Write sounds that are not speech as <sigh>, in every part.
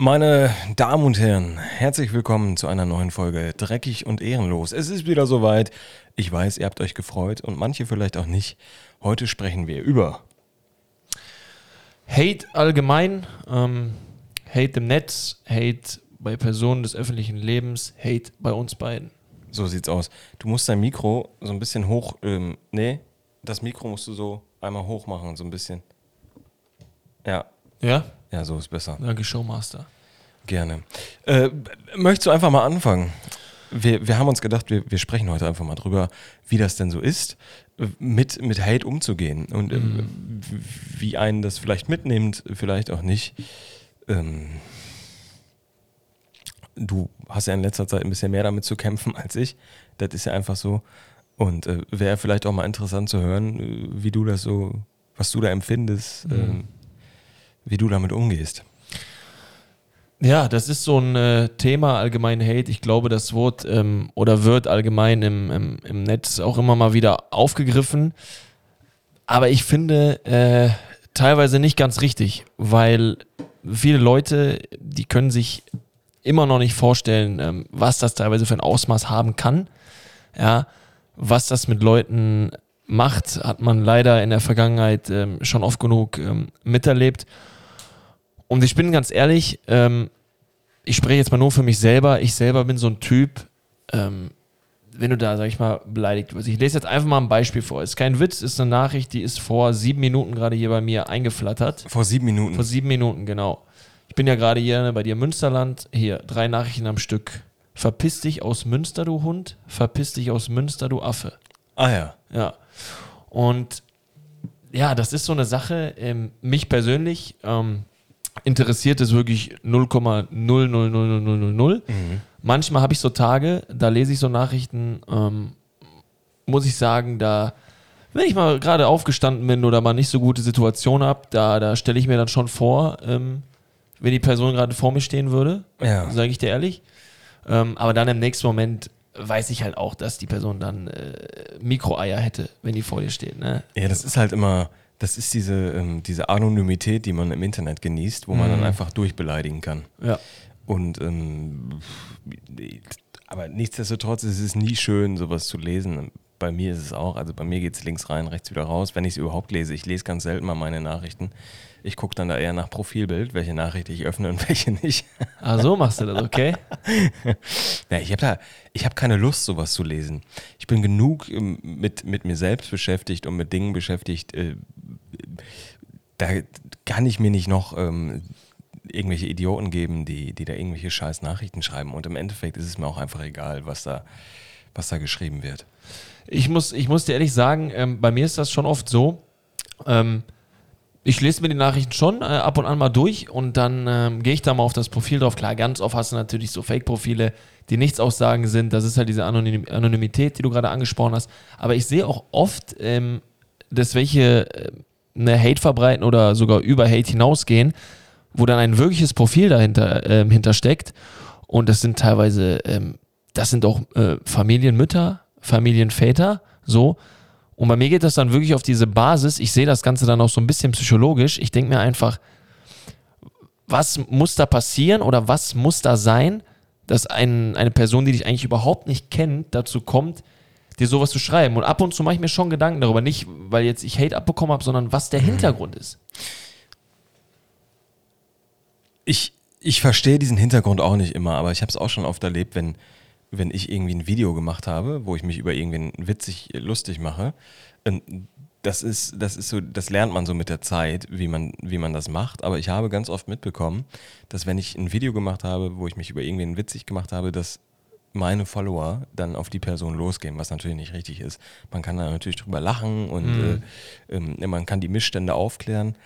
Meine Damen und Herren, herzlich willkommen zu einer neuen Folge Dreckig und Ehrenlos. Es ist wieder soweit. Ich weiß, ihr habt euch gefreut und manche vielleicht auch nicht. Heute sprechen wir über Hate allgemein, ähm, Hate im Netz, Hate bei Personen des öffentlichen Lebens, Hate bei uns beiden. So sieht's aus. Du musst dein Mikro so ein bisschen hoch. Ähm, nee, das Mikro musst du so einmal hoch machen, so ein bisschen. Ja, Ja? ja, so ist besser. Danke, Showmaster. Gerne. Äh, möchtest du einfach mal anfangen? Wir, wir haben uns gedacht, wir, wir sprechen heute einfach mal drüber, wie das denn so ist, mit, mit Hate umzugehen und äh, wie einen das vielleicht mitnimmt, vielleicht auch nicht. Ähm, du hast ja in letzter Zeit ein bisschen mehr damit zu kämpfen als ich. Das ist ja einfach so. Und äh, wäre vielleicht auch mal interessant zu hören, äh, wie du das so, was du da empfindest, ähm, wie du damit umgehst. Ja, das ist so ein äh, Thema allgemein Hate. Ich glaube, das Wort ähm, oder wird allgemein im, im, im Netz auch immer mal wieder aufgegriffen. Aber ich finde äh, teilweise nicht ganz richtig, weil viele Leute, die können sich immer noch nicht vorstellen, ähm, was das teilweise für ein Ausmaß haben kann. Ja, was das mit Leuten macht, hat man leider in der Vergangenheit ähm, schon oft genug ähm, miterlebt. Und ich bin ganz ehrlich, ähm, ich spreche jetzt mal nur für mich selber. Ich selber bin so ein Typ, ähm, wenn du da, sag ich mal, beleidigt wirst. Ich lese jetzt einfach mal ein Beispiel vor. Ist kein Witz, ist eine Nachricht, die ist vor sieben Minuten gerade hier bei mir eingeflattert. Vor sieben Minuten. Vor sieben Minuten, genau. Ich bin ja gerade hier ne, bei dir im Münsterland. Hier, drei Nachrichten am Stück. Verpiss dich aus Münster, du Hund. Verpiss dich aus Münster, du Affe. ah ja. Ja. Und ja, das ist so eine Sache. Ähm, mich persönlich ähm, interessiert es wirklich 0,0000000. Manchmal habe ich so Tage, da lese ich so Nachrichten, ähm, muss ich sagen, da, wenn ich mal gerade aufgestanden bin oder mal nicht so gute Situation habe, da, da stelle ich mir dann schon vor, ähm, wenn die Person gerade vor mir stehen würde, Ja. sage ich dir ehrlich. Ähm, aber dann im nächsten Moment weiß ich halt auch, dass die Person dann äh, Mikroeier hätte, wenn die vor dir steht. Ne? Ja, das ist halt immer, das ist diese, ähm, diese Anonymität, die man im Internet genießt, wo man dann einfach durchbeleidigen kann. Ja. Und ähm, aber nichtsdestotrotz ist es nie schön, sowas zu lesen. Bei mir ist es auch, also bei mir geht es links rein, rechts wieder raus, wenn ich es überhaupt lese. Ich lese ganz selten mal meine Nachrichten. Ich gucke dann da eher nach Profilbild, welche Nachricht ich öffne und <laughs> welche nicht. Ah, so machst du das, okay? <laughs> Ja, ich habe da, ich habe keine Lust, sowas zu lesen. Ich bin genug ähm, mit, mit mir selbst beschäftigt und mit Dingen beschäftigt. Äh, da kann ich mir nicht noch ähm, irgendwelche Idioten geben, die, die da irgendwelche scheiß Nachrichten schreiben. Und im Endeffekt ist es mir auch einfach egal, was da, was da geschrieben wird. Ich muss, ich muss dir ehrlich sagen, ähm, bei mir ist das schon oft so. Ähm, ich lese mir die Nachrichten schon äh, ab und an mal durch und dann ähm, gehe ich da mal auf das Profil drauf. Klar, ganz oft hast du natürlich so Fake-Profile, die nichts aussagen sind. Das ist halt diese Anonym Anonymität, die du gerade angesprochen hast. Aber ich sehe auch oft, ähm, dass welche äh, eine Hate verbreiten oder sogar über Hate hinausgehen, wo dann ein wirkliches Profil dahinter ähm, hintersteckt. Und das sind teilweise, ähm, das sind auch äh, Familienmütter, Familienväter, so. Und bei mir geht das dann wirklich auf diese Basis. Ich sehe das Ganze dann auch so ein bisschen psychologisch. Ich denke mir einfach, was muss da passieren oder was muss da sein, dass ein, eine Person, die dich eigentlich überhaupt nicht kennt, dazu kommt, dir sowas zu schreiben. Und ab und zu mache ich mir schon Gedanken darüber, nicht weil jetzt ich Hate abbekommen habe, sondern was der Hintergrund ist. Ich, ich verstehe diesen Hintergrund auch nicht immer, aber ich habe es auch schon oft erlebt, wenn, wenn ich irgendwie ein Video gemacht habe, wo ich mich über irgendwen witzig äh, lustig mache. ähm, Das ist, das ist so, das lernt man so mit der Zeit, wie man, wie man das macht. Aber ich habe ganz oft mitbekommen, dass wenn ich ein Video gemacht habe, wo ich mich über irgendwen witzig gemacht habe, dass meine Follower dann auf die Person losgehen, was natürlich nicht richtig ist. Man kann da natürlich drüber lachen und äh, ähm, man kann die Missstände aufklären.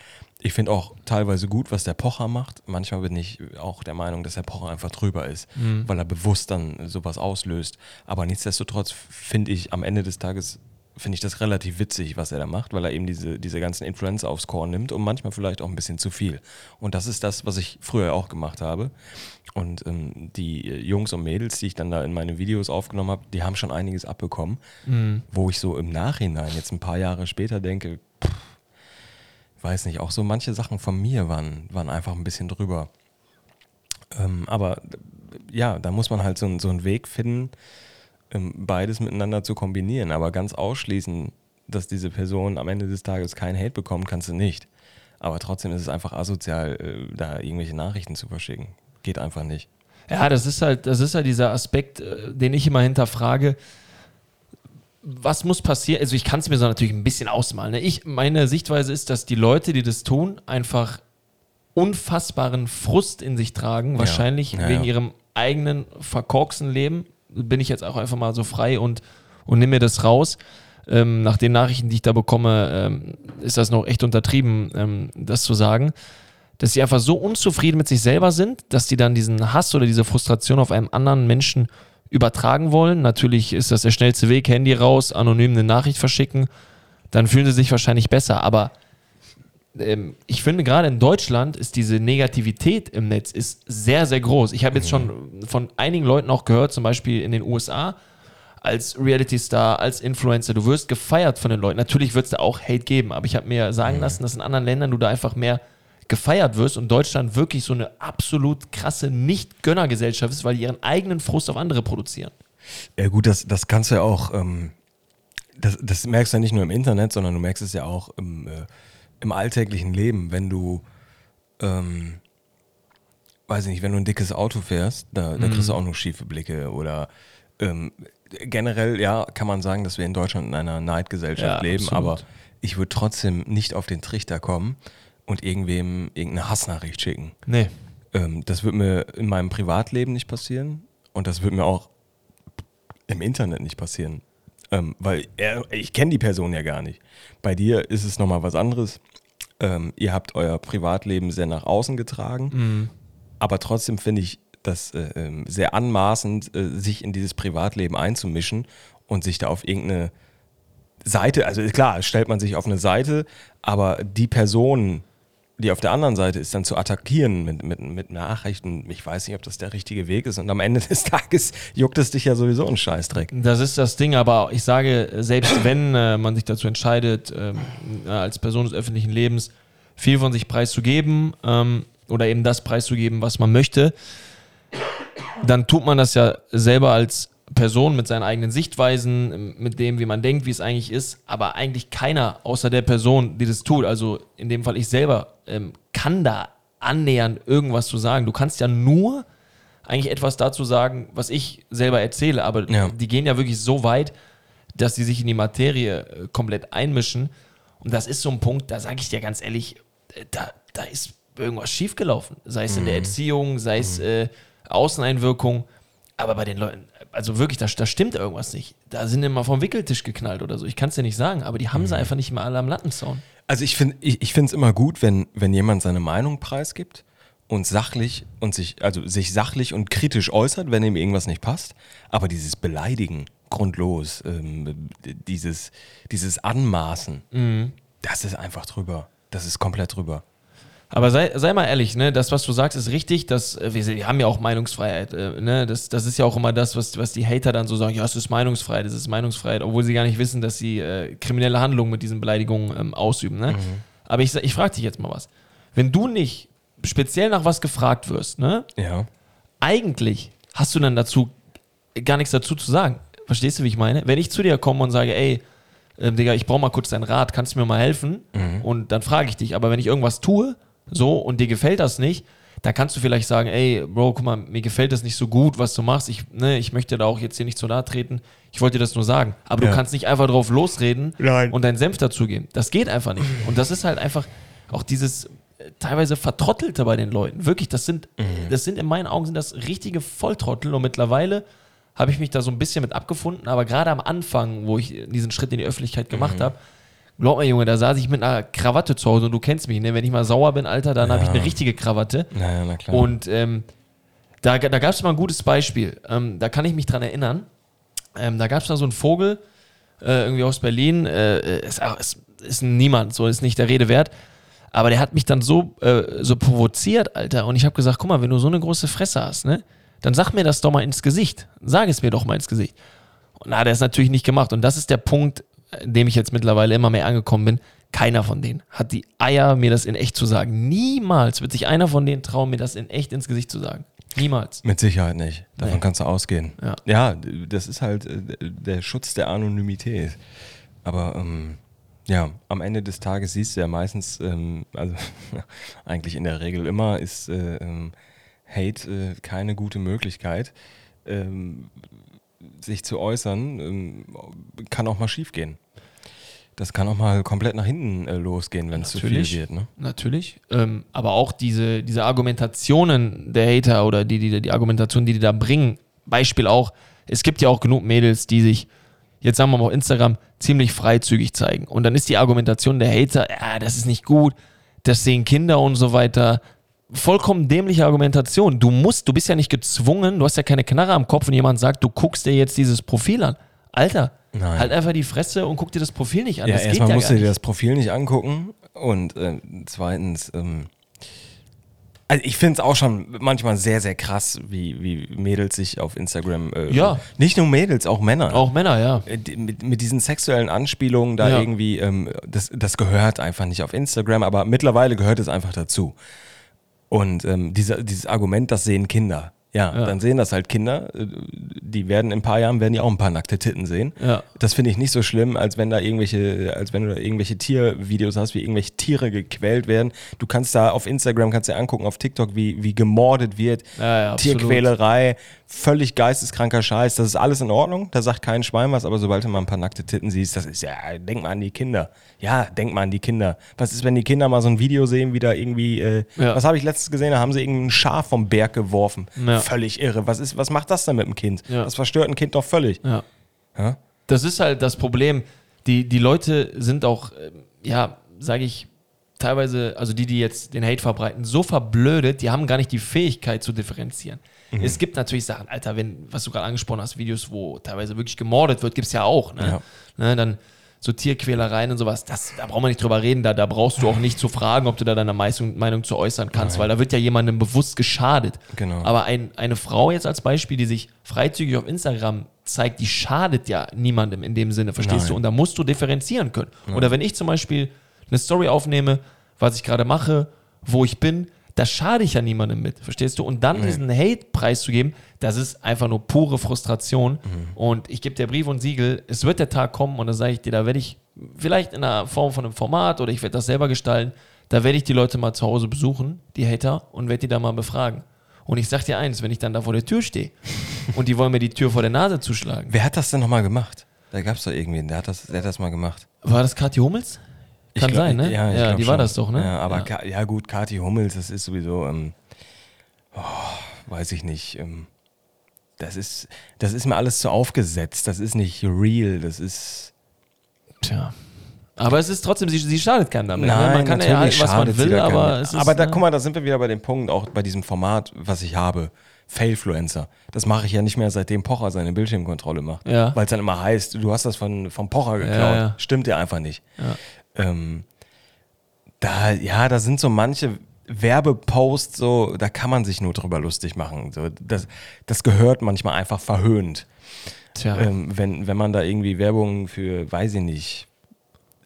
Ich finde auch teilweise gut, was der Pocher macht. Manchmal bin ich auch der Meinung, dass der Pocher einfach drüber ist, weil er bewusst dann sowas auslöst. Aber nichtsdestotrotz finde ich am Ende des Tages finde ich das relativ witzig, was er da macht, weil er eben diese, diese ganzen Influencer aufs Korn nimmt und manchmal vielleicht auch ein bisschen zu viel. Und das ist das, was ich früher auch gemacht habe. Und ähm, die äh, Jungs und Mädels, die ich dann da in meine Videos aufgenommen habe, die haben schon einiges abbekommen, wo ich so im Nachhinein, jetzt ein paar Jahre später denke, pff, weiß nicht, auch so manche Sachen von mir waren, waren einfach ein bisschen drüber. Ähm, aber ja, da muss man halt so, so einen Weg finden, beides miteinander zu kombinieren. Aber ganz ausschließen, dass diese Person am Ende des Tages keinen Hate bekommt, kannst du nicht. Aber trotzdem ist es einfach asozial, äh, da irgendwelche Nachrichten zu verschicken. Geht einfach nicht. Ja, das ist halt, das ist halt dieser Aspekt, äh, den ich immer hinterfrage. Was muss passieren? Also ich kann es mir so natürlich ein bisschen ausmalen. Ne? Ich, meine Sichtweise ist, dass die Leute, die das tun, einfach unfassbaren Frust in sich tragen, wahrscheinlich Ja, wegen ja. ihrem eigenen verkorksten Leben. Bin ich jetzt auch einfach mal so frei und, und nehme mir das raus. Ähm, nach den Nachrichten, die ich da bekomme, ähm, ist das noch echt untertrieben, ähm, das zu sagen. Dass sie einfach so unzufrieden mit sich selber sind, dass sie dann diesen Hass oder diese Frustration auf einen anderen Menschen übertragen wollen. Natürlich ist das der schnellste Weg, Handy raus, anonym eine Nachricht verschicken. Dann fühlen sie sich wahrscheinlich besser. Aber ähm, ich finde gerade in Deutschland ist diese Negativität im Netz ist sehr, sehr groß. Ich habe jetzt schon von einigen Leuten auch gehört, zum Beispiel in den USA, als Reality-Star, als Influencer, du wirst gefeiert von den Leuten. Natürlich wird es da auch Hate geben, aber ich habe mir sagen lassen, dass in anderen Ländern du da einfach mehr gefeiert wirst und Deutschland wirklich so eine absolut krasse Nicht-Gönnergesellschaft ist, weil die ihren eigenen Frust auf andere produzieren. Ja gut, das, das kannst du ja auch, ähm, das, das merkst du ja nicht nur im Internet, sondern du merkst es ja auch im, äh, im alltäglichen Leben, wenn du, ähm, weiß ich nicht, wenn du ein dickes Auto fährst, da, da kriegst du auch nur schiefe Blicke oder ähm, generell, ja, kann man sagen, dass wir in Deutschland in einer Neidgesellschaft Ja, leben, absolut. aber ich würde trotzdem nicht auf den Trichter kommen und irgendwem irgendeine Hassnachricht schicken. Nee. Ähm, das wird mir in meinem Privatleben nicht passieren und das wird mir auch im Internet nicht passieren. Ähm, weil er, ich kenne die Person ja gar nicht. Bei dir ist es nochmal was anderes. Ähm, ihr habt euer Privatleben sehr nach außen getragen, aber trotzdem finde ich das äh, ähm, sehr anmaßend, äh, sich in dieses Privatleben einzumischen und sich da auf irgendeine Seite, also klar, stellt man sich auf eine Seite, aber die Person, die auf der anderen Seite ist, dann zu attackieren mit, mit, mit Nachrichten, ich weiß nicht, ob das der richtige Weg ist. Und am Ende <laughs> des Tages juckt es dich ja sowieso ein Scheißdreck. Das ist das Ding, aber ich sage, selbst wenn äh, man sich dazu entscheidet, ähm, äh, als Person des öffentlichen Lebens viel von sich preiszugeben ähm, oder eben das preiszugeben, was man möchte, dann tut man das ja selber als Person mit seinen eigenen Sichtweisen, mit dem, wie man denkt, wie es eigentlich ist, aber eigentlich keiner außer der Person, die das tut, also in dem Fall ich selber, ähm, kann da annähernd irgendwas zu sagen. Du kannst ja nur eigentlich etwas dazu sagen, was ich selber erzähle, aber Ja. die gehen ja wirklich so weit, dass sie sich in die Materie äh, komplett einmischen. Und das ist so ein Punkt, da sage ich dir ganz ehrlich, äh, da, da ist irgendwas schiefgelaufen. Sei es in der Erziehung, sei es äh, Außeneinwirkung. Aber bei den Leuten, also wirklich, da, da stimmt irgendwas nicht. Da sind immer vom Wickeltisch geknallt oder so. Ich kann es dir nicht sagen, aber die haben sie einfach nicht mehr alle am Lattenzaun. Also ich finde ich, ich es immer gut, wenn, wenn jemand seine Meinung preisgibt und sachlich und sich, also sich sachlich und kritisch äußert, wenn ihm irgendwas nicht passt. Aber dieses Beleidigen grundlos, ähm, dieses, dieses Anmaßen, das ist einfach drüber. Das ist komplett drüber. Aber sei, sei mal ehrlich, ne, das, was du sagst, ist richtig. Dass, äh, wir, wir haben ja auch Meinungsfreiheit. Äh, ne? das, das ist ja auch immer das, was, was die Hater dann so sagen: Ja, es ist Meinungsfreiheit, es ist Meinungsfreiheit, obwohl sie gar nicht wissen, dass sie äh, kriminelle Handlungen mit diesen Beleidigungen ähm, ausüben. Ne? Aber ich, ich frage dich jetzt mal was. Wenn du nicht speziell nach was gefragt wirst, ne, Ja. eigentlich hast du dann dazu gar nichts dazu zu sagen. Verstehst du, wie ich meine? Wenn ich zu dir komme und sage, ey, ähm, Digga, ich brauche mal kurz deinen Rat, kannst du mir mal helfen? Und dann frage ich dich. Aber wenn ich irgendwas tue, so, und dir gefällt das nicht, dann kannst du vielleicht sagen, ey, Bro, guck mal, mir gefällt das nicht so gut, was du machst. Ich, ne, ich möchte da auch jetzt hier nicht so nahe treten. Ich wollte dir das nur sagen. Aber Ja. du kannst nicht einfach drauf losreden Nein. und deinen Senf dazugeben. Das geht einfach nicht. Und das ist halt einfach auch dieses äh, teilweise Vertrottelte bei den Leuten. Wirklich, das sind, das sind in meinen Augen sind das richtige Volltrottel. Und mittlerweile habe ich mich da so ein bisschen mit abgefunden. Aber gerade am Anfang, wo ich diesen Schritt in die Öffentlichkeit gemacht habe, glaub mir, Junge, da saß ich mit einer Krawatte zu Hause und du kennst mich, ne? Wenn ich mal sauer bin, Alter, dann habe ich eine richtige Krawatte. Naja, na klar. Und ähm, da, da gab es mal ein gutes Beispiel. Ähm, da kann ich mich dran erinnern. Ähm, da gab es mal so einen Vogel, äh, irgendwie aus Berlin. Äh, ist, auch- ist, ist niemand, so ist nicht der Rede wert. Aber der hat mich dann so, äh, so provoziert, Alter. Und ich habe gesagt, guck mal, wenn du so eine große Fresse hast, ne, dann sag mir das doch mal ins Gesicht. Sag es mir doch mal ins Gesicht. Und na, der ist natürlich nicht gemacht. Und das ist der Punkt, dem ich jetzt mittlerweile immer mehr angekommen bin. Keiner von denen hat die Eier, mir das in echt zu sagen. Niemals wird sich einer von denen trauen, mir das in echt ins Gesicht zu sagen. Niemals. Mit Sicherheit nicht. Davon Nee. kannst du ausgehen. Ja. ja, das ist halt äh, der Schutz der Anonymität. Aber ähm, ja, am Ende des Tages siehst du ja meistens, ähm, also <laughs> eigentlich in der Regel immer, ist äh, ähm, Hate äh, keine gute Möglichkeit, ähm, sich zu äußern. Ähm, kann auch mal schief gehen. Das kann auch mal komplett nach hinten äh, losgehen, wenn es zu viel wird. Ne? Natürlich. Ähm, aber auch diese, diese Argumentationen der Hater oder die, die, die Argumentation, die die da bringen. Beispiel auch, es gibt ja auch genug Mädels, die sich, jetzt sagen wir mal auf Instagram, ziemlich freizügig zeigen. Und dann ist die Argumentation der Hater, ja, das ist nicht gut, das sehen Kinder und so weiter. Vollkommen dämliche Argumentation. Du musst, du bist ja nicht gezwungen, du hast ja keine Knarre am Kopf und jemand sagt, du guckst dir jetzt dieses Profil an. Alter, Nein. halt einfach die Fresse und guck dir das Profil nicht an. Ja, das geht erstmal ja musst du dir das Profil nicht angucken und äh, zweitens, ähm, also ich finde es auch schon manchmal sehr, sehr krass, wie, wie Mädels sich auf Instagram, äh, Ja. nicht nur Mädels, auch Männer, Auch Männer, ja. äh, mit, mit diesen sexuellen Anspielungen da Ja. irgendwie, ähm, das, das gehört einfach nicht auf Instagram, aber mittlerweile gehört es einfach dazu. Und ähm, dieser, dieses Argument, das sehen Kinder. Ja, Ja. dann sehen das halt Kinder. äh, Die werden in ein paar Jahren werden die auch ein paar nackte Titten sehen. Ja. Das finde ich nicht so schlimm, als wenn da irgendwelche, als wenn du da irgendwelche Tiervideos hast, wie irgendwelche Tiere gequält werden. Du kannst da auf Instagram kannst dir angucken, auf TikTok, wie, wie gemordet wird. Ja, ja, absolut. Völlig geisteskranker Scheiß. Das ist alles in Ordnung. Da sagt kein Schwein was, aber sobald du mal ein paar nackte Titten siehst, das ist ja, denk mal an die Kinder. Ja, denk mal an die Kinder. Was ist, wenn die Kinder mal so ein Video sehen, wie da irgendwie, äh, Ja. was habe ich letztens gesehen, da haben sie irgendein Schaf vom Berg geworfen. Ja. Völlig irre. Was, ist, was macht das denn mit dem Kind? Ja. Das verstört ein Kind doch völlig. Das ist halt das Problem. Die, die Leute sind auch, ähm, ja, sage ich, teilweise, also die, die jetzt den Hate verbreiten, so verblödet, die haben gar nicht die Fähigkeit zu differenzieren. Mhm. Es gibt natürlich Sachen, Alter, wenn, was du gerade angesprochen hast, Videos, wo teilweise wirklich gemordet wird, gibt es ja auch. Ne? Ja. Ne, dann so Tierquälereien und sowas, das, da braucht man nicht drüber reden, da, da brauchst du auch nicht zu fragen, ob du da deine Meinung, Meinung zu äußern kannst, weil da wird ja jemandem bewusst geschadet. Genau. Aber ein, eine Frau jetzt als Beispiel, die sich freizügig auf Instagram zeigt, die schadet ja niemandem in dem Sinne, verstehst Nein. du? Und da musst du differenzieren können. Oder wenn ich zum Beispiel eine Story aufnehme, was ich gerade mache, wo ich bin, da schade ich ja niemandem mit, verstehst du? Und dann diesen Hate preiszugeben, das ist einfach nur pure Frustration. Und ich gebe dir Brief und Siegel, es wird der Tag kommen und dann sage ich dir, da werde ich vielleicht in einer Form von einem Format oder ich werde das selber gestalten, da werde ich die Leute mal zu Hause besuchen, die Hater, und werde die da mal befragen. Und ich sag dir eins, wenn ich dann da vor der Tür stehe <laughs> und die wollen mir die Tür vor der Nase zuschlagen. Wer hat das denn nochmal gemacht? Da gab es doch irgendwen, der hat, das, der hat das mal gemacht. War das Kathi Hummels? Kann glaub- sein, ne? Ja, glaub die war schon. das doch, ne? Ja, aber ja. Ja gut, Kathi Hummels, das ist sowieso, ähm, oh, weiß ich nicht. Ähm, das ist, das ist mir alles zu aufgesetzt. Das ist nicht real. Das ist. Tja. Aber es ist trotzdem, sie, sie schadet keinem damit. ne? Nein, man kann ja halten, was man will, aber es ist. Aber da, ne? guck mal, da sind wir wieder bei dem Punkt, auch bei diesem Format, was ich habe. Failfluencer. Das mache ich ja nicht mehr, seitdem Pocher seine Bildschirmkontrolle macht. Ja. Weil es dann immer heißt, du hast das von, vom Pocher geklaut. Ja, ja. Stimmt ja einfach nicht. Ähm, da, ja, da sind so manche Werbeposts, so, da kann man sich nur drüber lustig machen. So, das, das gehört manchmal einfach verhöhnt. Tja. Ähm, wenn, wenn man da irgendwie Werbung für, weiß ich nicht,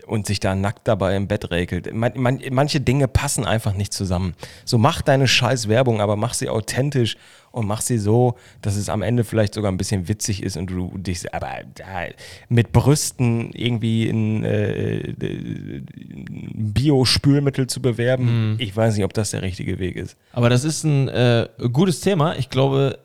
und sich da nackt dabei im Bett räkelt. Man, man, manche Dinge passen einfach nicht zusammen. So mach deine scheiß Werbung, aber mach sie authentisch und mach sie so, dass es am Ende vielleicht sogar ein bisschen witzig ist und du dich, aber da, mit Brüsten irgendwie in äh, äh, Bio-Spülmittel zu bewerben, ich weiß nicht, ob das der richtige Weg ist. Aber das ist ein äh, gutes Thema. Ich glaube,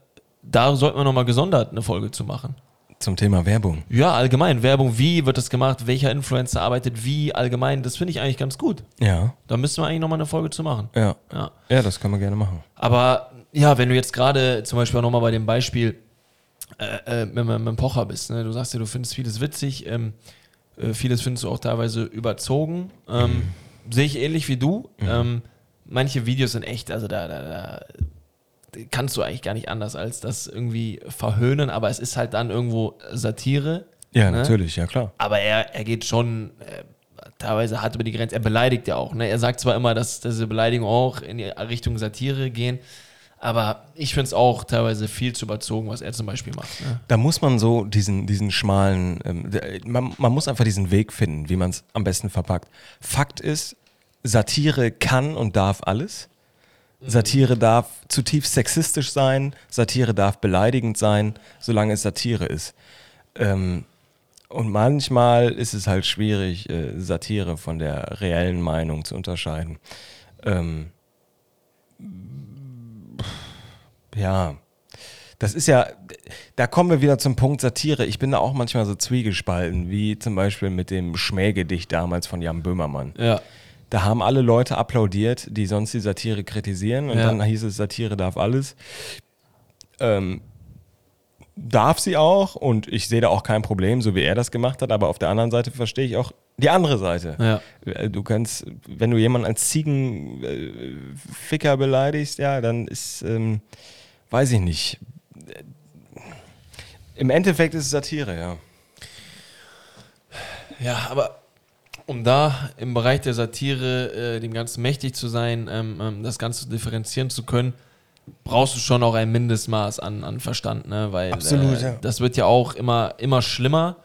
da sollten wir nochmal gesondert eine Folge zu machen. Zum Thema Werbung. Ja, allgemein. Werbung, wie wird das gemacht? Welcher Influencer arbeitet wie? Allgemein, das finde ich eigentlich ganz gut. Ja, Da müssen wir eigentlich nochmal eine Folge zu machen. ja. Ja. Ja, das können wir gerne machen. Aber ja, wenn du jetzt gerade zum Beispiel auch nochmal bei dem Beispiel äh, äh, mit, mit, mit dem Pocher bist, ne? du sagst ja, du findest vieles witzig, ähm, äh, vieles findest du auch teilweise überzogen. Ähm, Sehe ich ähnlich wie du. Ähm, manche Videos sind echt, also da, da, da kannst du eigentlich gar nicht anders als das irgendwie verhöhnen, aber es ist halt dann irgendwo Satire. Ja, Ne? natürlich, ja klar. Aber er, er geht schon äh, teilweise hart über die Grenze. Er beleidigt ja auch. Ne? Er sagt zwar immer, dass diese Beleidigungen auch in die Richtung Satire gehen, aber ich finde es auch teilweise viel zu überzogen, was er zum Beispiel macht. Ne? Da muss man so diesen, diesen schmalen, ähm, man, man muss einfach diesen Weg finden, wie man es am besten verpackt. Fakt ist, Satire kann und darf alles. Satire darf zutiefst sexistisch sein, Satire darf beleidigend sein, solange es Satire ist. Ähm, und manchmal ist es halt schwierig, äh, Satire von der reellen Meinung zu unterscheiden. Ähm, ja, das ist ja, da kommen wir wieder zum Punkt Satire. Ich bin da auch manchmal so zwiegespalten, wie zum Beispiel mit dem Schmähgedicht damals von Jan Böhmermann. Ja. Da haben alle Leute applaudiert, die sonst die Satire kritisieren. Und Ja. dann hieß es, Satire darf alles. Ähm, darf sie auch. Und ich sehe da auch kein Problem, so wie er das gemacht hat. Aber auf der anderen Seite verstehe ich auch die andere Seite. Ja. Äh, Du kannst, wenn du jemanden als Ziegenficker beleidigst, ja, dann ist, ähm, weiß ich nicht. Im Endeffekt ist es Satire, ja. Ja, aber um da im Bereich der Satire äh, dem Ganzen mächtig zu sein, ähm, ähm, das Ganze differenzieren zu können, brauchst du schon auch ein Mindestmaß an, an Verstand, ne? Weil Absolut, äh, ja. das wird ja auch immer, immer schlimmer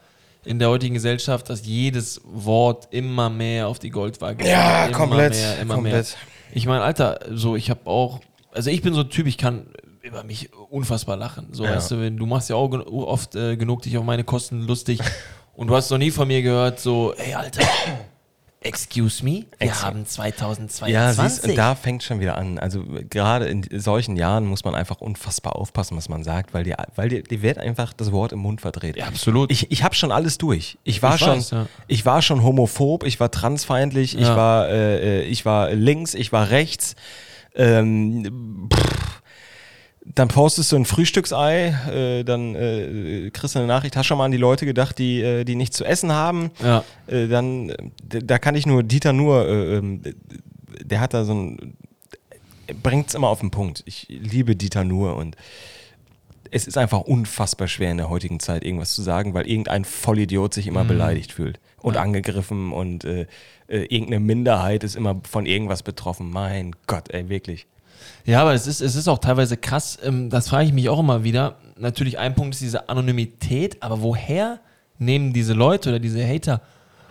in der heutigen Gesellschaft, dass jedes Wort immer mehr auf die Goldwaage Ja, immer komplett, mehr, immer komplett. mehr. Ich meine, Alter, so ich habe auch, also ich bin so ein Typ, ich kann über mich unfassbar lachen. So, Ja. weißt du, wenn, du machst ja auch oft äh, genug dich auf meine Kosten lustig <laughs> und du hast noch nie von mir gehört, so, ey, Alter, excuse me, wir Ex- haben 2022. Ja, siehst, da fängt schon wieder an. Also gerade in solchen Jahren muss man einfach unfassbar aufpassen, was man sagt, weil dir, weil dir, dir wird einfach das Wort im Mund verdreht. Ja, absolut. Ich, ich habe schon alles durch. Ich war Ich schon, weiß, ja. ich war schon homophob, ich war transfeindlich, ich Ja. war, äh, äh, ich war links, ich war rechts. Ähm, pff. Dann postest du ein Frühstücksei, äh, dann äh, kriegst du eine Nachricht, hast schon mal an die Leute gedacht, die, äh, die nichts zu essen haben. Ja. Äh, dann, äh, da kann ich nur Dieter nur, äh, ähm, der hat da so ein, bringt es immer auf den Punkt. Ich liebe Dieter nur und es ist einfach unfassbar schwer in der heutigen Zeit irgendwas zu sagen, weil irgendein Vollidiot sich immer beleidigt fühlt und angegriffen und äh, äh, irgendeine Minderheit ist immer von irgendwas betroffen. Mein Gott, ey, wirklich. Ja, aber es ist, es ist auch teilweise krass, ähm, das frage ich mich auch immer wieder. Natürlich ein Punkt ist diese Anonymität, aber woher nehmen diese Leute oder diese Hater,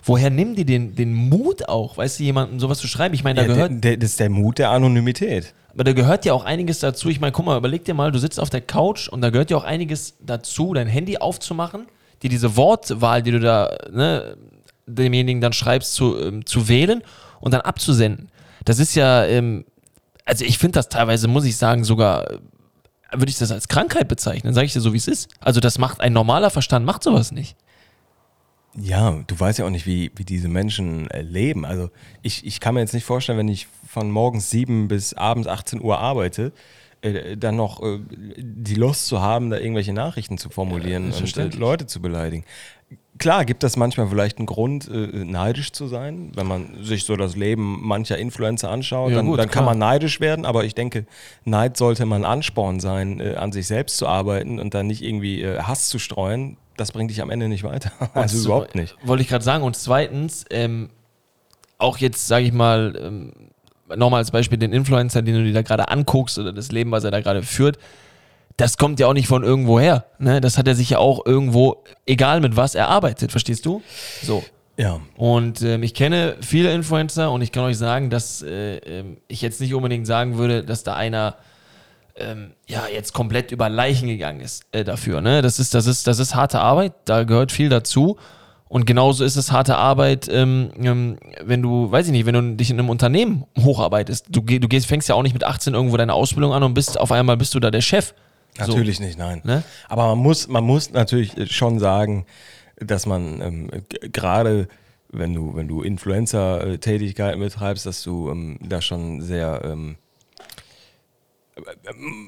woher nehmen die den, den Mut auch, weißt du, jemandem sowas zu schreiben? Ich meine, da Ja, gehört, der, der, das ist der Mut der Anonymität. aber da gehört ja auch einiges dazu. Ich meine, guck mal, überleg dir mal, du sitzt auf der Couch und da gehört ja auch einiges dazu, dein Handy aufzumachen, dir diese Wortwahl, die du da ne, demjenigen dann schreibst, zu, ähm, zu wählen und dann abzusenden. Das ist ja, ähm, also ich finde das teilweise, muss ich sagen, sogar würde ich das als Krankheit bezeichnen, sage ich dir so, wie es ist. Also das macht ein normaler Verstand, macht sowas nicht. Ja, du weißt ja auch nicht, wie, wie diese Menschen äh, leben. Also ich, ich kann mir jetzt nicht vorstellen, wenn ich von morgens 7 bis abends 18 Uhr arbeite, äh, dann noch äh, die Lust zu haben, da irgendwelche Nachrichten zu formulieren und äh. Leute zu beleidigen. Klar gibt das manchmal vielleicht einen Grund, äh, neidisch zu sein, wenn man sich so das Leben mancher Influencer anschaut, Ja, dann, gut, dann kann man neidisch werden, aber ich denke, Neid sollte mal ein Ansporn sein, äh, an sich selbst zu arbeiten und dann nicht irgendwie äh, Hass zu streuen. Das bringt dich am Ende nicht weiter. <laughs> Also Und überhaupt nicht. Wollte ich gerade sagen. Und zweitens, ähm, auch jetzt, sage ich mal, ähm, nochmal als Beispiel den Influencer, den du dir da gerade anguckst oder das Leben, was er da gerade führt, das kommt ja auch nicht von irgendwo her. Ne? Das hat er sich ja auch irgendwo, egal mit was, erarbeitet, verstehst du? So. Ja. Und ähm, ich kenne viele Influencer und ich kann euch sagen, dass äh, ähm, ich jetzt nicht unbedingt sagen würde, dass da einer ähm, ja jetzt komplett über Leichen gegangen ist äh, dafür. Ne? Das, ist, das, ist, das ist harte Arbeit, da gehört viel dazu. Und genauso ist es harte Arbeit, ähm, ähm, wenn du, weiß ich nicht, wenn du dich in einem Unternehmen hocharbeitest. Du, du gehst, fängst ja auch nicht mit 18 irgendwo deine Ausbildung an und bist auf einmal bist du da der Chef. So. Natürlich nicht, nein. Ne? Aber man muss, man muss natürlich schon sagen, dass man ähm, gerade, wenn du, wenn du Influencer-Tätigkeiten betreibst, dass du ähm, da schon sehr, ähm,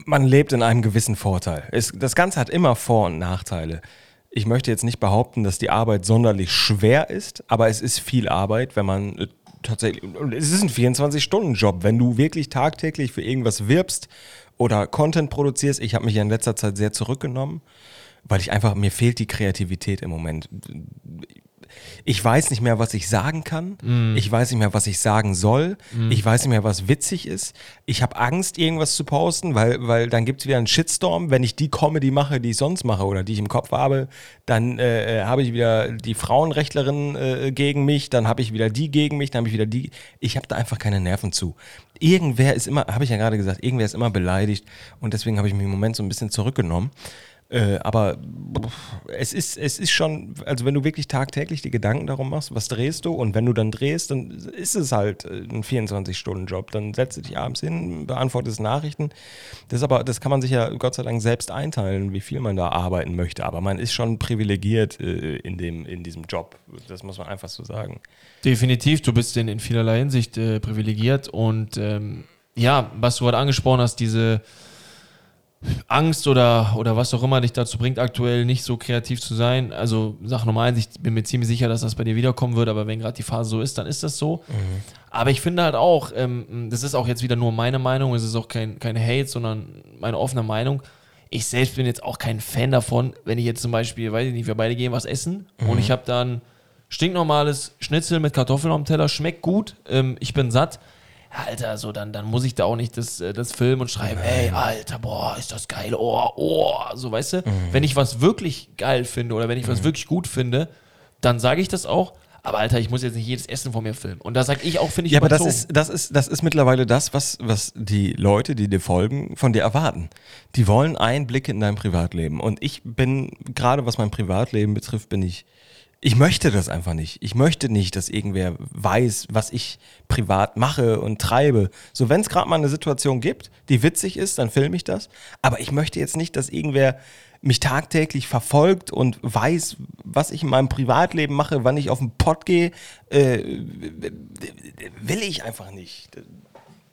man lebt in einem gewissen Vorteil. Es, das Ganze hat immer Vor- und Nachteile. Ich möchte jetzt nicht behaupten, dass die Arbeit sonderlich schwer ist, aber es ist viel Arbeit, wenn man äh, tatsächlich, es ist ein 24-Stunden-Job, wenn du wirklich tagtäglich für irgendwas wirbst oder Content produzierst. Ich habe mich ja in letzter Zeit sehr zurückgenommen, weil ich einfach, mir fehlt die Kreativität im Moment. Ich weiß nicht mehr, was ich sagen kann. Mhm. Ich weiß nicht mehr, was ich sagen soll. Ich weiß nicht mehr, was witzig ist. Ich habe Angst, irgendwas zu posten, weil, weil dann gibt es wieder einen Shitstorm. Wenn ich die Comedy mache, die ich sonst mache oder die ich im Kopf habe, dann äh, habe ich wieder die Frauenrechtlerin äh, gegen mich, dann habe ich wieder die gegen mich, dann habe ich wieder die. Ich habe da einfach keine Nerven zu. Irgendwer ist immer, habe ich ja gerade gesagt, irgendwer ist immer beleidigt und deswegen habe ich mich im Moment so ein bisschen zurückgenommen. Äh, aber es ist, es ist schon, also wenn du wirklich tagtäglich die Gedanken darum machst, was drehst du und wenn du dann drehst, dann ist es halt äh, ein 24-Stunden-Job. Dann setzt du dich abends hin, beantwortest Nachrichten. Das aber, das kann man sich ja Gott sei Dank selbst einteilen, wie viel man da arbeiten möchte. Aber man ist schon privilegiert äh, in, dem, in diesem Job. Das muss man einfach so sagen. Definitiv, du bist in, in vielerlei Hinsicht äh, privilegiert und ähm, ja, was du gerade angesprochen hast, diese Angst oder, oder was auch immer dich dazu bringt, aktuell nicht so kreativ zu sein. Also Sache Nummer eins, ich bin mir ziemlich sicher, dass das bei dir wiederkommen wird, aber wenn gerade die Phase so ist, dann ist das so. Aber ich finde halt auch, ähm, das ist auch jetzt wieder nur meine Meinung, es ist auch kein, kein Hate, sondern meine offene Meinung. Ich selbst bin jetzt auch kein Fan davon, wenn ich jetzt zum Beispiel, weiß ich nicht, wir beide gehen was essen und ich habe dann stinknormales Schnitzel mit Kartoffeln am Teller, schmeckt gut, ähm, ich bin satt. Alter, so dann, dann muss ich da auch nicht das, äh, das filmen und schreiben, ey, Alter, boah, ist das geil, oh, oh, so, weißt du? Wenn ich was wirklich geil finde oder wenn ich was wirklich gut finde, dann sage ich das auch. Aber Alter, ich muss jetzt nicht jedes Essen von mir filmen. Und da sage ich auch, finde ich Ja, aber das ist, das, ist, das ist mittlerweile das, was, was die Leute, die dir folgen, von dir erwarten. Die wollen Einblicke in dein Privatleben. Und ich bin, gerade was mein Privatleben betrifft, bin ich, ich möchte das einfach nicht. Ich möchte nicht, dass irgendwer weiß, was ich privat mache und treibe. So, wenn es gerade mal eine Situation gibt, die witzig ist, dann filme ich das. Aber ich möchte jetzt nicht, dass irgendwer mich tagtäglich verfolgt und weiß, was ich in meinem Privatleben mache, wann ich auf den Pott gehe, äh, will ich einfach nicht.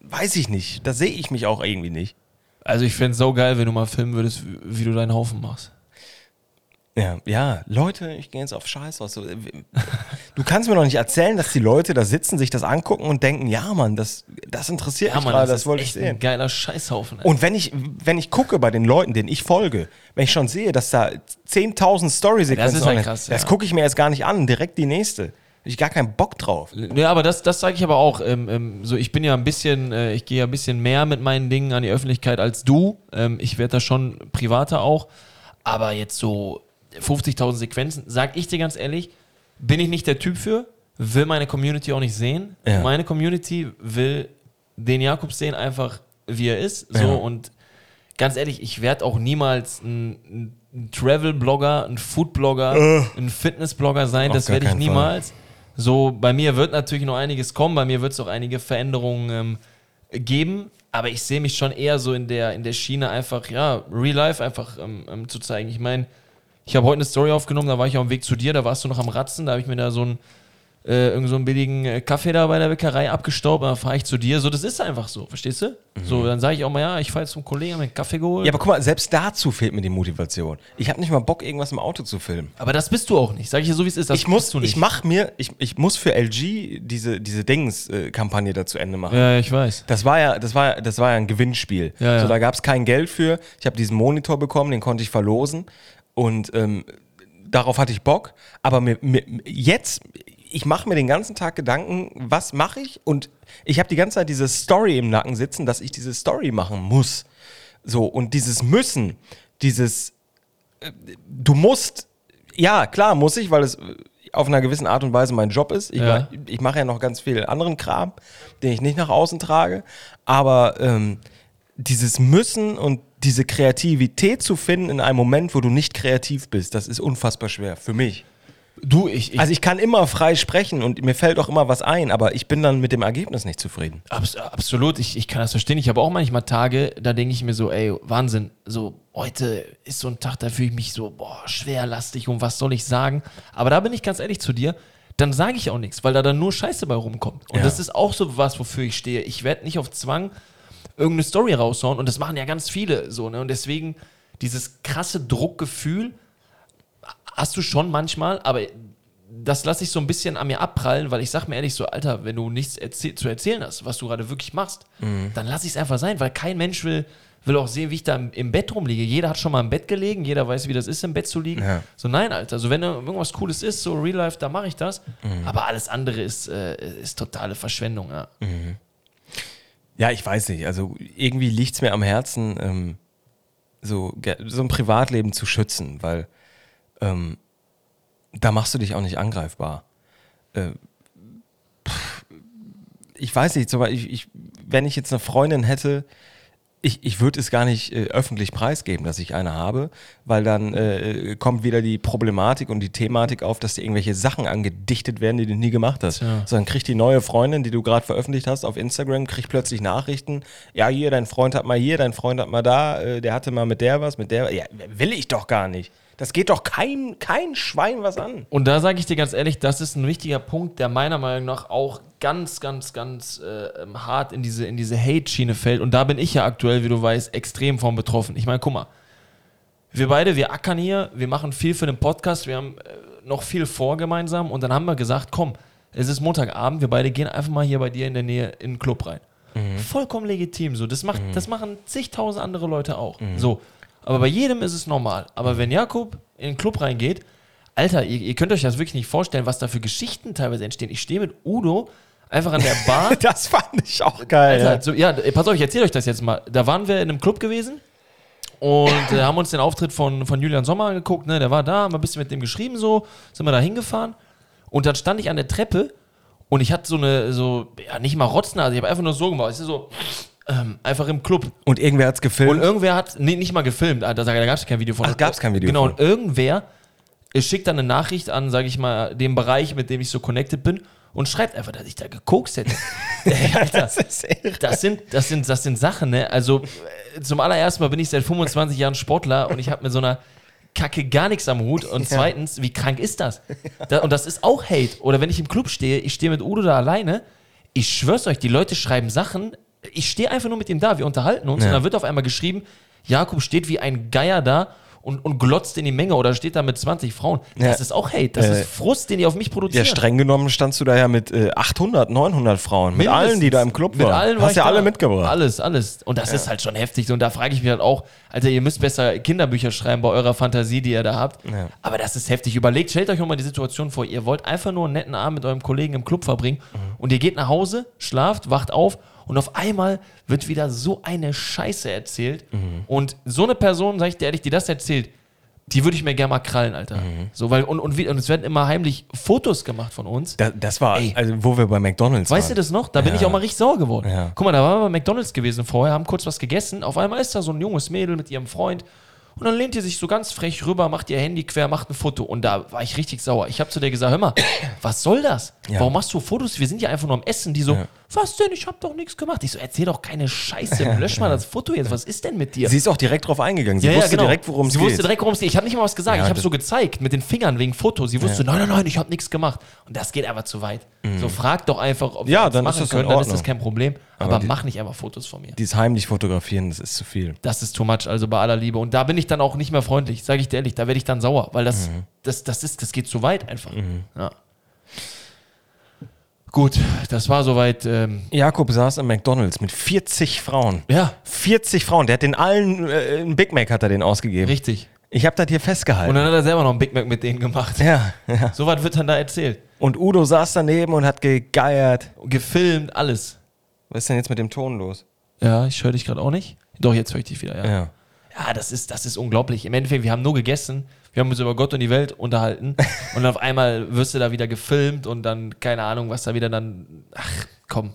Weiß ich nicht. Da sehe ich mich auch irgendwie nicht. Also ich fände es so geil, wenn du mal filmen würdest, wie, wie du deinen Haufen machst. Ja, ja, Leute, ich gehe jetzt auf Scheiß aus. So, äh, Du kannst mir noch nicht erzählen, dass die Leute da sitzen, sich das angucken und denken, ja, Mann, das, das interessiert mich gerade, das, ist wollte ich sehen. ein geiler Scheißhaufen. ey. Und wenn ich, wenn ich gucke bei den Leuten, denen ich folge, wenn ich schon sehe, dass da 10.000 Story-Sequenzen Das ist halt krass, das ja. gucke ich mir jetzt gar nicht an, direkt die nächste. Ich gar keinen Bock drauf. Ja, aber das, das sage ich aber auch. Ähm, ähm, so, ich bin ja ein bisschen, äh, ich gehe ja ein bisschen mehr mit meinen Dingen an die Öffentlichkeit als du. Ähm, ich werde da schon privater auch. Aber jetzt so 50.000 Sequenzen, sag ich dir ganz ehrlich, bin ich nicht der Typ für, will meine Community auch nicht sehen. Ja. Meine Community will den Jakobs sehen, einfach wie er ist. So Ja. und ganz ehrlich, ich werde auch niemals ein, ein Travel-Blogger, ein Food-Blogger, ein Fitness-Blogger sein. Auf das werde ich keinen Fall. niemals. So, bei mir wird natürlich noch einiges kommen, bei mir wird es auch einige Veränderungen ähm, geben, aber ich sehe mich schon eher so in der, in der Schiene einfach, ja, Real Life einfach ähm, ähm, zu zeigen. Ich meine, ich habe heute eine Story aufgenommen, da war ich auf dem Weg zu dir, da warst du noch am Ratzen, da habe ich mir da so einen, äh, irgend so einen billigen äh, Kaffee da bei der Bäckerei abgestaubt, dann fahre ich zu dir. So, das ist einfach so, verstehst du? So, dann sage ich auch mal, ja, ich fahre jetzt zum Kollegen, hab mir einen Kaffee geholt. Ja, aber guck mal, selbst dazu fehlt mir die Motivation. Ich habe nicht mal Bock, irgendwas im Auto zu filmen. aber das bist du auch nicht, sag ich dir so, wie es ist. Das ich muss, du nicht. ich mach mir, ich, ich muss für LG diese, diese Dings-Kampagne da zu Ende machen. ja, ich weiß. Das war ja, das war, das war ja ein Gewinnspiel. Ja, ja. So, da gab es kein Geld für. Ich habe diesen Monitor bekommen, den konnte ich verlosen. Und ähm, darauf hatte ich Bock. Aber mir, mir, jetzt, ich mache mir den ganzen Tag Gedanken, was mache ich? Und ich habe die ganze Zeit diese Story im Nacken sitzen, dass ich diese Story machen muss. So, und dieses Müssen, dieses, äh, du musst, ja, klar, muss ich, weil es auf einer gewissen Art und Weise mein Job ist. Ich, Ja. ich mache ja noch ganz viel anderen Kram, den ich nicht nach außen trage. Aber ähm, dieses Müssen und diese Kreativität zu finden in einem Moment, wo du nicht kreativ bist, das ist unfassbar schwer für mich. Du, ich, ich Also ich kann immer frei sprechen und mir fällt auch immer was ein, aber ich bin dann mit dem Ergebnis nicht zufrieden. Abs absolut, ich, ich kann das verstehen. Ich habe auch manchmal Tage, da denke ich mir so, ey, Wahnsinn, so heute ist so ein Tag, da fühle ich mich so, boah, schwerlastig und was soll ich sagen? Aber da bin ich ganz ehrlich zu dir, dann sage ich auch nichts, weil da dann nur Scheiße bei rumkommt. Und Ja. das ist auch so was, wofür ich stehe. Ich werde nicht auf Zwang irgendeine Story raushauen und das machen ja ganz viele so, ne? Und deswegen dieses krasse Druckgefühl hast du schon manchmal, aber das lasse ich so ein bisschen an mir abprallen, weil ich sag mir ehrlich so, Alter, wenn du nichts erzähl zu erzählen hast, was du gerade wirklich machst, dann lass ich es einfach sein, weil kein Mensch will will auch sehen, wie ich da im, im Bett rumliege. Jeder hat schon mal im Bett gelegen, jeder weiß, wie das ist, im Bett zu liegen. Ja. So, nein, Alter, also wenn irgendwas Cooles ist, so Real Life, da mache ich das. Mhm. Aber alles andere ist, äh, ist totale Verschwendung, ja. Ja, ich weiß nicht. Also irgendwie liegt es mir am Herzen, ähm, so, so ein Privatleben zu schützen, weil ähm, da machst du dich auch nicht angreifbar. Äh, pff, ich weiß nicht, so, ich, ich, wenn ich jetzt eine Freundin hätte, ich, ich würde es gar nicht äh, öffentlich preisgeben, dass ich eine habe, weil dann äh, kommt wieder die Problematik und die Thematik auf, dass dir irgendwelche Sachen angedichtet werden, die du nie gemacht hast. Tja. Sondern kriegt die neue Freundin, die du gerade veröffentlicht hast auf Instagram, kriegt plötzlich Nachrichten. Ja, hier, dein Freund hat mal hier, dein Freund hat mal da, äh, der hatte mal mit der was, mit der. Ja, will ich doch gar nicht. Das geht doch kein, kein Schwein was an. Und da sage ich dir ganz ehrlich, das ist ein wichtiger Punkt, der meiner Meinung nach auch ganz, ganz, ganz äh, ähm, hart in diese, in diese Hate-Schiene fällt. Und da bin ich ja aktuell, wie du weißt, extrem von betroffen. Ich meine, guck mal, wir beide, wir ackern hier, wir machen viel für den Podcast, wir haben äh, noch viel vor gemeinsam und dann haben wir gesagt, komm, es ist Montagabend, wir beide gehen einfach mal hier bei dir in der Nähe in den Club rein. Vollkommen legitim so. Das, macht, das machen zigtausend andere Leute auch. So. Aber bei jedem ist es normal. Aber wenn Jakob in den Club reingeht, Alter, ihr, ihr könnt euch das wirklich nicht vorstellen, was da für Geschichten teilweise entstehen. Ich stehe mit Udo einfach an der Bar. <laughs> Das fand ich auch geil. Alter, so, ja, pass auf, ich erzähle euch das jetzt mal. Da waren wir in einem Club gewesen und äh, haben uns den Auftritt von, von Julian Sommer angeguckt. Ne? Der war da, haben wir ein bisschen mit dem geschrieben, so, sind wir da hingefahren. Und dann stand ich an der Treppe und ich hatte so eine, so, ja, nicht mal Rotznase, ich habe einfach nur so gemacht. Ich so, ähm, einfach im Club. Und irgendwer hat's Und gefilmt. irgendwer hat, nee, nicht mal gefilmt, ah, da, da gab es kein Video von. Ach, gab's kein Video Genau, von. und irgendwer äh, schickt dann eine Nachricht an, sage ich mal, dem Bereich, mit dem ich so connected bin und schreibt einfach, dass ich da gekokst hätte. <laughs> Ey, Alter, das das sind, das sind, das sind Sachen, ne? Also äh, zum allerersten Mal bin ich seit 25 Jahren Sportler und ich habe mit so einer Kacke gar nichts am Hut. Und zweitens, wie krank ist das? <laughs> da? Und das ist auch Hate. Oder wenn ich im Club stehe, ich stehe mit Udo da alleine, ich schwör's euch, die Leute schreiben Sachen, ich stehe einfach nur mit ihm da, wir unterhalten uns Ja. und dann wird auf einmal geschrieben, Jakob steht wie ein Geier da und, und glotzt in die Menge oder steht da mit 20 Frauen. Das Ja. ist auch Hate. Das Äh, ist Frust, den die auf mich Ja, produzieren. streng genommen standst du da ja mit äh, 800, 900 Frauen. Mit allen, die da im Club mit waren. Allen war Hast ja alle mitgebracht. Alles, alles. Und das ist halt schon heftig. Und da frage ich mich halt auch, Alter, ihr müsst besser Kinderbücher schreiben bei eurer Fantasie, die ihr da habt. Ja. Aber das ist heftig. Überlegt, stellt euch auch mal die Situation vor. Ihr wollt einfach nur einen netten Abend mit eurem Kollegen im Club verbringen Mhm. und ihr geht nach Hause, schlaft, wacht auf und auf einmal wird wieder so eine Scheiße erzählt. Mhm. Und so eine Person, sag ich dir ehrlich, die das erzählt, die würde ich mir gerne mal krallen, Alter. Mhm. So, weil, und, und, und es werden immer heimlich Fotos gemacht von uns. Da, das war, Ey. also, wo wir bei McDonalds Weißt du waren. das noch? Da bin Ja. ich auch mal richtig sauer geworden. Ja. Guck mal, da waren wir bei McDonalds gewesen vorher, haben kurz was gegessen. Auf einmal ist da so ein junges Mädel mit ihrem Freund. Und dann lehnt die sich so ganz frech rüber, macht ihr Handy quer, macht ein Foto. Und da war ich richtig sauer. Ich habe zu der gesagt, hör mal, was soll das? Ja. Warum machst du Fotos? Wir sind ja einfach nur am Essen. Die so. Was denn? Ich habe doch nichts gemacht. Ich so, erzähl doch keine Scheiße. <laughs> Lösch mal das Foto jetzt. Was ist denn mit dir? Sie ist auch direkt drauf eingegangen. Sie wusste direkt, worum es Sie geht. wusste direkt, worum es geht. Ich habe nicht mal was gesagt. Ja, ich habe so gezeigt mit den Fingern wegen Foto. Sie wusste, nein, nein, nein, ich habe nichts gemacht. Und das geht einfach zu weit. So frag doch einfach, ob Mhm. Ja, wir das dann machen ist das können. Dann ist das kein Problem. Aber, die- mach nicht einfach Fotos von mir. Dieses heimlich fotografieren, das ist zu viel. Das ist too much, also bei aller Liebe. Und da bin ich dann auch nicht mehr freundlich, sage ich dir ehrlich. Da werde ich dann sauer, weil das, Mhm. das, das, ist, das geht zu weit einfach. Ja. Gut, das war soweit. Ähm, Jakob saß im McDonalds mit 40 Frauen. ja, 40 Frauen. Der hat den allen, äh, einen Big Mac hat er den ausgegeben. richtig. Ich habe das hier Und festgehalten. dann hat er selber noch einen Big Mac mit denen gemacht. ja, ja. So was wird dann da erzählt. Und Udo saß daneben und hat gegeiert. Gefilmt, alles. Was ist denn jetzt mit dem Ton los? Ja, ich höre dich gerade auch nicht. Doch, jetzt höre ich dich wieder, ja. Ja. Ja, das ist, das ist unglaublich. Im Endeffekt, wir haben nur gegessen, wir haben uns über Gott und die Welt unterhalten <laughs> und auf einmal wirst du da wieder gefilmt und dann, keine Ahnung, was da wieder dann. Ach, komm.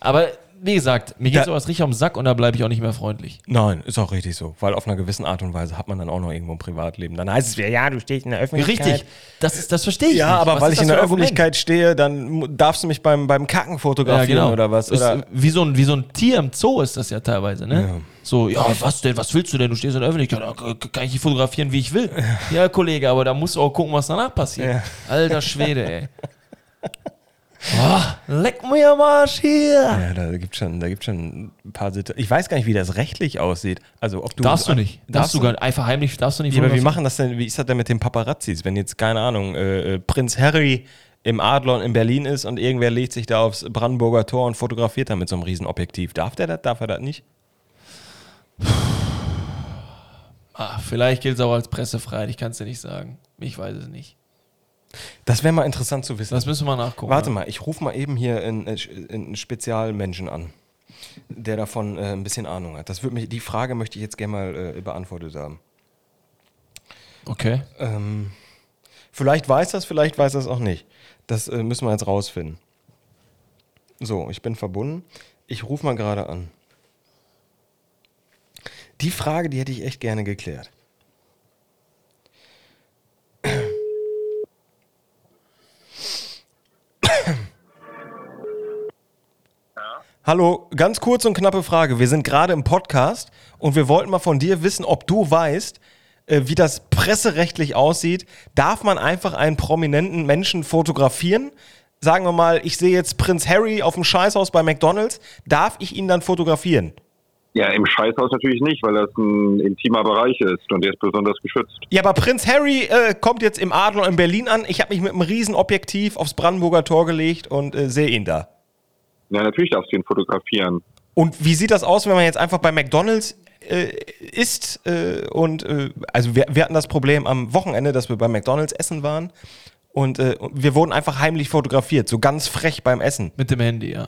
Aber wie gesagt, mir geht sowas richtig am Sack und da bleibe ich auch nicht mehr freundlich. Nein, ist auch richtig so. Weil auf einer gewissen Art und Weise hat man dann auch noch irgendwo ein Privatleben. Dann heißt es wieder, ja, du stehst in der Öffentlichkeit. Richtig. Das, ist, das verstehe ich. Ja, nicht. aber Was weil ist ich in der? Öffentlichkeit stehe, dann darfst du mich beim, beim Kacken Ja, fotografieren genau. oder was. Ist, Oder? wie, so ein, wie so ein Tier im Zoo ist das ja teilweise, ne? Ja. So, ja, was denn, was willst du denn? Du stehst in der Öffentlichkeit, kann ich dich fotografieren, wie ich will. Ja, Kollege, aber da musst du auch gucken, was danach passiert. Ja. Alter Schwede, ey. Oh, <laughs> leck mir am Arsch hier. Ja, da gibt schon, da gibt schon ein paar Situationen. Ich weiß gar nicht, wie das rechtlich aussieht. Also ob du darfst du nicht. Darfst, Darfst du gar nicht. Einfach heimlich, darfst du nicht Ja, aber wie fotografieren. machen das denn? Wie ist das denn mit den Paparazzis? Wenn jetzt, keine Ahnung, äh, äh, Prinz Harry im Adlon in Berlin ist und irgendwer legt sich da aufs Brandenburger Tor und fotografiert da mit so einem Riesenobjektiv. Darf der das? Darf er das nicht? Ah, vielleicht gilt es auch als Pressefreiheit, ich kann es dir nicht sagen. Ich weiß es nicht. Das wäre mal interessant zu wissen. Das müssen wir nachgucken. Warte mal, ich rufe mal eben hier einen, äh, einen Spezialmenschen an, der davon äh, ein bisschen Ahnung hat. Das mich, die Frage möchte ich jetzt gerne mal äh, beantwortet haben. Okay. Ähm, vielleicht weiß das, vielleicht weiß das auch nicht. Das äh, müssen wir jetzt rausfinden. So, ich bin verbunden. Ich rufe mal gerade an. Die Frage, die hätte ich echt gerne geklärt. Hallo, ganz kurz und knappe Frage. Wir sind gerade im Podcast und wir wollten mal von dir wissen, ob du weißt, äh, wie das presserechtlich aussieht. Darf man einfach einen prominenten Menschen fotografieren? Sagen wir mal, ich sehe jetzt Prinz Harry auf dem Scheißhaus bei McDonalds. Darf ich ihn dann fotografieren? Ja, im Scheißhaus natürlich nicht, weil das ein intimer Bereich ist und der ist besonders geschützt. Ja, aber Prinz Harry äh, kommt jetzt im Adler in Berlin an. Ich habe mich mit einem riesen Objektiv aufs Brandenburger Tor gelegt und äh, sehe ihn da. Ja, natürlich darfst du ihn fotografieren. Und wie sieht das aus, wenn man jetzt einfach bei McDonalds äh, isst? Äh, und äh, also wir, wir hatten das Problem am Wochenende, dass wir bei McDonalds essen waren und äh, wir wurden einfach heimlich fotografiert, so ganz frech beim Essen. Mit dem Handy, ja.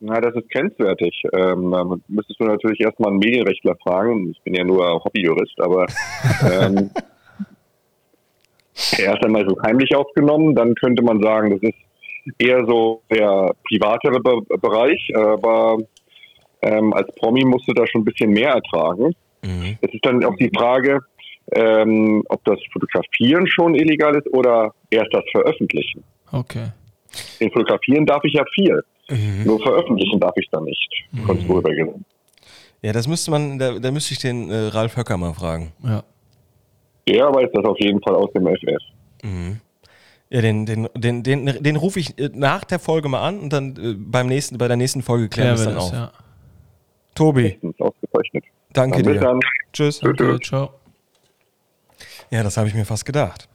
Na, das ist grenzwertig. Ähm, da müsstest du natürlich erstmal einen Medienrechtler fragen. Ich bin ja nur Hobbyjurist, aber <laughs> ähm, erst einmal so heimlich aufgenommen, dann könnte man sagen, das ist eher so der privatere Be Bereich, aber ähm, als Promi musst du da schon ein bisschen mehr ertragen. Mhm. Es ist dann auch die Frage, ähm, ob das Fotografieren schon illegal ist oder erst das Veröffentlichen. Okay. Den Fotografieren darf ich ja viel, Mhm. nur veröffentlichen darf ich dann nicht. Konntest du rübergehen. Ja, das müsste man, da, da müsste ich den äh, Ralf Höcker mal fragen. Ja. Der weiß das auf jeden Fall aus dem FF. Ja, den, den, den, den, den rufe ich äh, nach der Folge mal an und dann äh, beim nächsten, bei der nächsten Folge klären wir es dann auf. das, ja. Tobi, danke Dann bis dir. dann. Tschüss. Danke, ciao. Ja, das habe ich mir fast gedacht.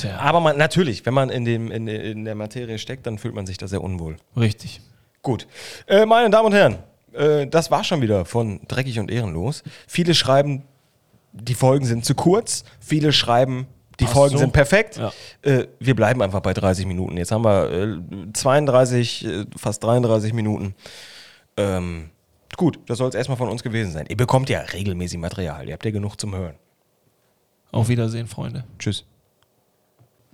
Tja, Aber man, natürlich, wenn man in, dem, in, in der Materie steckt, dann fühlt man sich da sehr unwohl. richtig. Gut. Äh, meine Damen und Herren, äh, das war schon wieder von Dreckig und Ehrenlos. Viele schreiben, die Folgen sind zu kurz. Viele schreiben, die Ach Folgen so. sind perfekt. Ja. Äh, wir bleiben einfach bei 30 Minuten. Jetzt haben wir äh, 32, äh, fast 33 Minuten. Ähm, gut, das soll es erstmal von uns gewesen sein. Ihr bekommt ja regelmäßig Material. Ihr habt ja genug zum Hören. Auf Wiedersehen, Freunde. Tschüss.